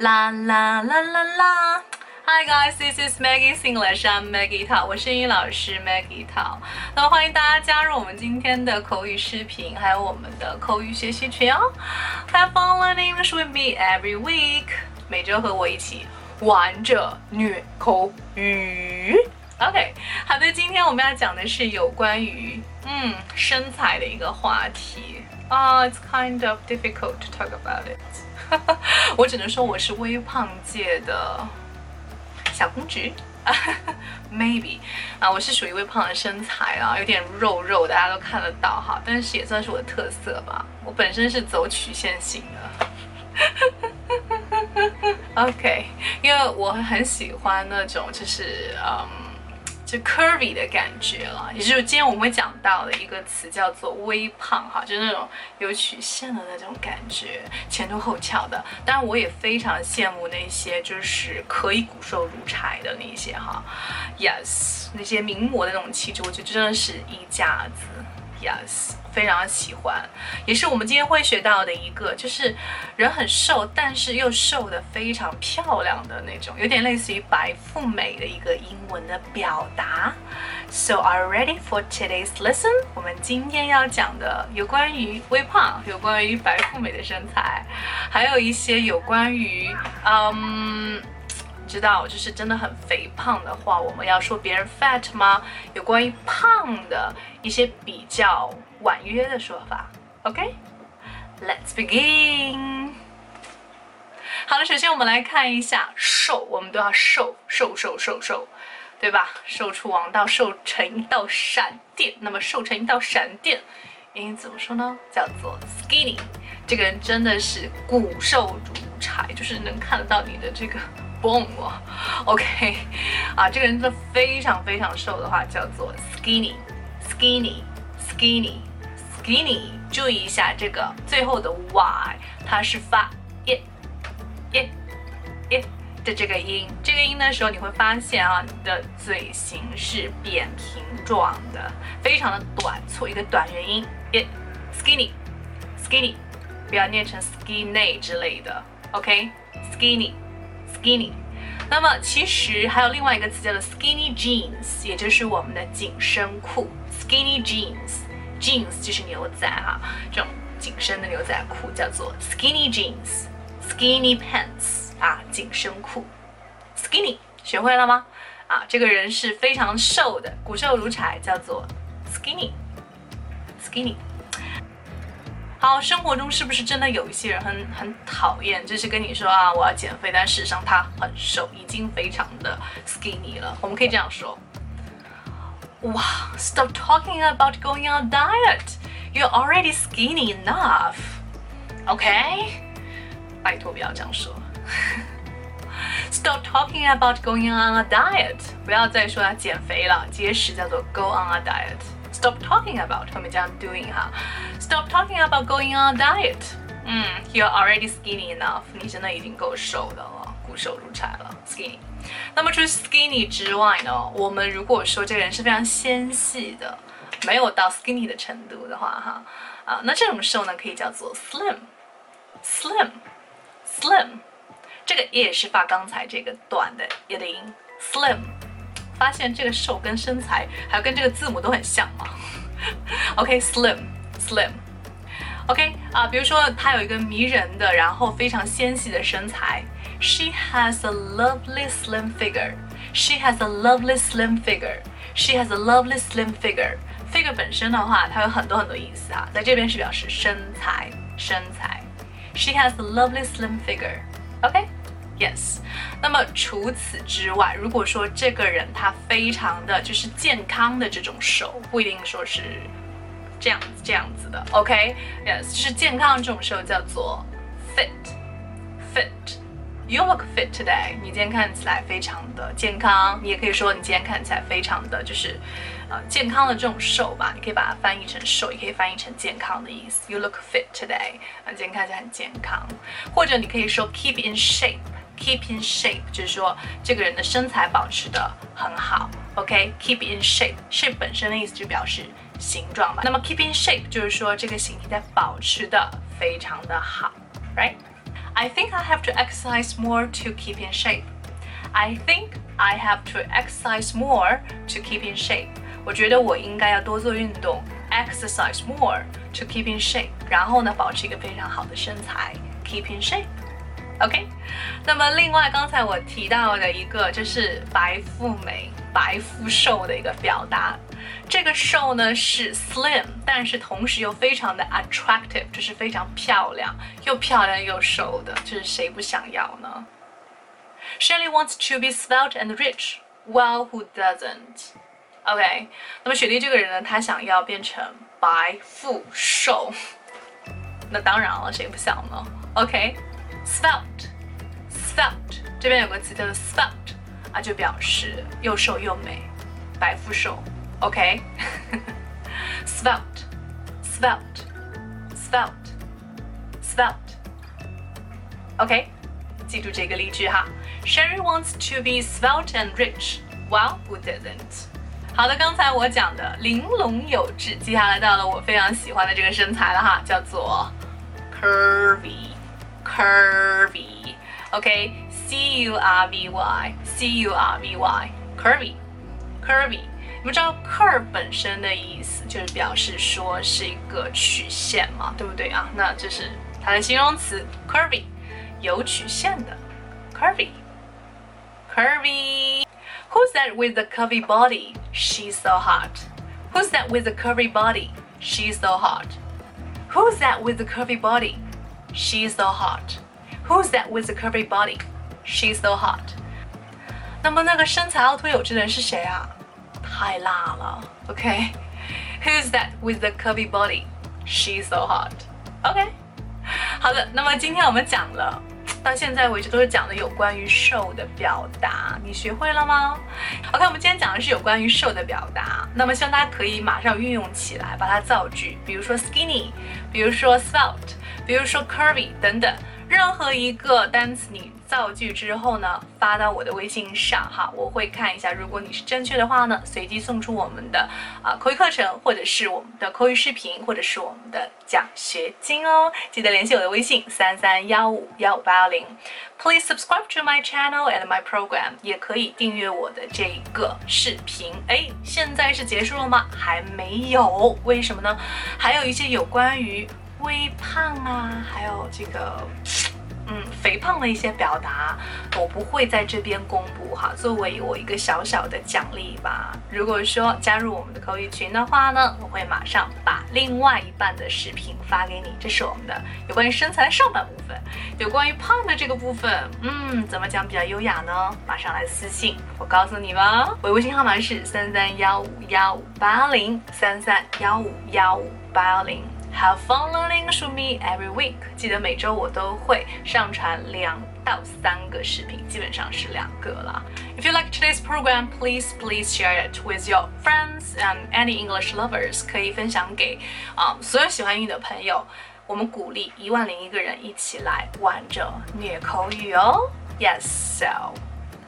啦啦啦啦啦！Hi guys, this is Maggie Singlish. I'm Maggie Tao，我是英语老师 Maggie Tao。那么欢迎大家加入我们今天的口语视频，还有我们的口语学习群哦。Have fun learning English with me every week，每周和我一起玩着虐口语。OK，好的，今天我们要讲的是有关于嗯身材的一个话题啊。It's kind of difficult to talk about it。我只能说我是微胖界的小公举，maybe 啊，我是属于微胖的身材啊，有点肉肉，大家都看得到哈，但是也算是我的特色吧。我本身是走曲线型的，OK，因为我很喜欢那种就是嗯。就 curvy 的感觉了，也就是今天我们会讲到的一个词叫做微胖哈，就是那种有曲线的那种感觉，前凸后翘的。当然，我也非常羡慕那些就是可以骨瘦如柴的那些哈，yes，那些名模的那种气质，我觉得真的是一家子，yes。非常喜欢，也是我们今天会学到的一个，就是人很瘦，但是又瘦的非常漂亮的那种，有点类似于白富美的一个英文的表达。So are you ready for today's lesson？我们今天要讲的有关于微胖，有关于白富美的身材，还有一些有关于嗯。知道，就是真的很肥胖的话，我们要说别人 fat 吗？有关于胖的一些比较婉约的说法。OK，Let's begin。好了，首先我们来看一下瘦，我们都要瘦，瘦瘦瘦瘦，对吧？瘦出王道，瘦成一道闪电。那么瘦成一道闪电，英语怎么说呢？叫做 skinny。这个人真的是骨瘦如柴，就是能看得到你的这个。蹦了，OK，啊，这个人真的非常非常瘦的话，叫做 skinny，skinny，skinny，skinny。注意一下这个最后的 y，它是发耶耶耶的这个音。这个音的时候，你会发现啊，你的嘴型是扁平状的，非常的短促，一个短元音耶 skinny，skinny，不要念成 skinny 之类的，OK，skinny。Skinny，那么其实还有另外一个词叫做 skinny jeans，也就是我们的紧身裤。Skinny jeans，jeans 就是牛仔哈，这种紧身的牛仔裤叫做 skinny jeans。Skinny pants 啊，紧身裤。Skinny 学会了吗？啊，这个人是非常瘦的，骨瘦如柴，叫做 skinny。Skinny。好，生活中是不是真的有一些人很很讨厌，就是跟你说啊，我要减肥，但事实上他很瘦，已经非常的 skinny 了。我们可以这样说，哇，Stop talking about going on a diet. You're already skinny enough. OK，拜托不要这样说。Stop talking about going on a diet. 不要再说要减肥了，节食叫做 go on a diet。Stop talking about 后面加 doing 哈，Stop talking about going on a diet。嗯，You're already skinny enough，你真的已经够瘦的了，骨瘦如柴了，skinny。那么除了 skinny 之外呢，我们如果说这个人是非常纤细的，没有到 skinny 的程度的话，哈啊，那这种瘦呢可以叫做 slim，slim，slim。这个也是发刚才这个短的也的音，slim。 发现这个瘦跟身材还有跟这个字母都很像吗？OK，slim，slim，OK 啊，比如说她有一个迷人的，然后非常纤细的身材，She has a lovely slim figure. She has a lovely slim figure. She has a lovely slim figure. Figure 本身的话，它有很多很多意思啊，在这边是表示身材，身材。She has a lovely slim figure. OK。Yes，那么除此之外，如果说这个人他非常的就是健康的这种瘦，不一定说是这样子这样子的，OK？Yes，就是健康的这种瘦叫做 fit，fit。You look fit today。你今天看起来非常的健康。你也可以说你今天看起来非常的就是呃健康的这种瘦吧。你可以把它翻译成瘦，也可以翻译成健康的意思。You look fit today。啊，今天看起来很健康。或者你可以说 keep in shape。Keep in shape 就是说这个人的身材保持的很好，OK？Keep in shape，shape 本身的意思就表示形状嘛。那么 keep in shape 就是说这个形体在保持的非常的好，right？ I think I have to exercise more to keep in shape. I think I have to exercise more to keep in shape. 我觉得我应该要多做运动，exercise more to keep in shape。然后呢，保持一个非常好的身材，keep in shape。 OK，那么另外刚才我提到的一个就是白富美、白富瘦的一个表达。这个瘦呢是 slim，但是同时又非常的 attractive，就是非常漂亮，又漂亮又瘦的，就是谁不想要呢？Shelly wants to be svelte and rich. Well, who doesn't? OK，那么雪莉这个人呢，她想要变成白富瘦，那当然了，谁不想呢？OK ？OK，svelte，svelte，这边有个词叫做 svelte 啊，就表示又瘦又美，白富瘦。OK，svelte，svelte，svelte，svelte。OK，记住这个例句哈。Sherry wants to be svelte and rich. Well, who doesn't? 好的，刚才我讲的玲珑有致，接下来到了我非常喜欢的这个身材了哈，叫做 curvy，curvy。OK，C U R V Y，C U R V Y，curvy，curvy。你们知道 curve 本身的意思就是表示说是一个曲线嘛，对不对啊？那这是它的形容词 curvy，有曲线的 curvy，curvy。Who's that with the curvy body? She's so hot. Who's that with the curvy body? She's so hot. Who's that with the curvy body? She's so hot. Who's that with the curvy body? She's so hot. 那么那个身材凹凸有致的人是谁啊？太辣了，OK。Who's that with the curvy body? She's so hot. OK。好的，那么今天我们讲了，到现在为止都是讲的有关于瘦的表达，你学会了吗？OK，我们今天讲的是有关于瘦的表达，那么希望大家可以马上运用起来，把它造句，比如说 skinny，比如说 svelte，比如说 curvy 等等。任何一个单词你造句之后呢，发到我的微信上哈，我会看一下。如果你是正确的话呢，随机送出我们的啊口语课程，或者是我们的口语视频，或者是我们的奖学金哦。记得联系我的微信三三幺五幺五八幺零。Please subscribe to my channel and my program，也可以订阅我的这个视频。哎，现在是结束了吗？还没有，为什么呢？还有一些有关于。微胖啊，还有这个，嗯，肥胖的一些表达，我不会在这边公布哈，作为我一个小小的奖励吧。如果说加入我们的口语群的话呢，我会马上把另外一半的视频发给你。这是我们的有关于身材上半部分，有关于胖的这个部分，嗯，怎么讲比较优雅呢？马上来私信，我告诉你吧。我的微信号码是三三幺五幺五八零三三幺五幺五八幺零。Have fun learning with me every week。记得每周我都会上传两到三个视频，基本上是两个了。If you like today's program, please please share it with your friends and any English lovers。可以分享给啊所有喜欢英语的朋友。我们鼓励一万零一个人一起来玩着虐口语哦。Yes, so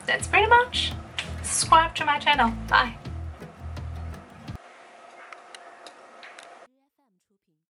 that's pretty much. Subscribe to my channel. Bye.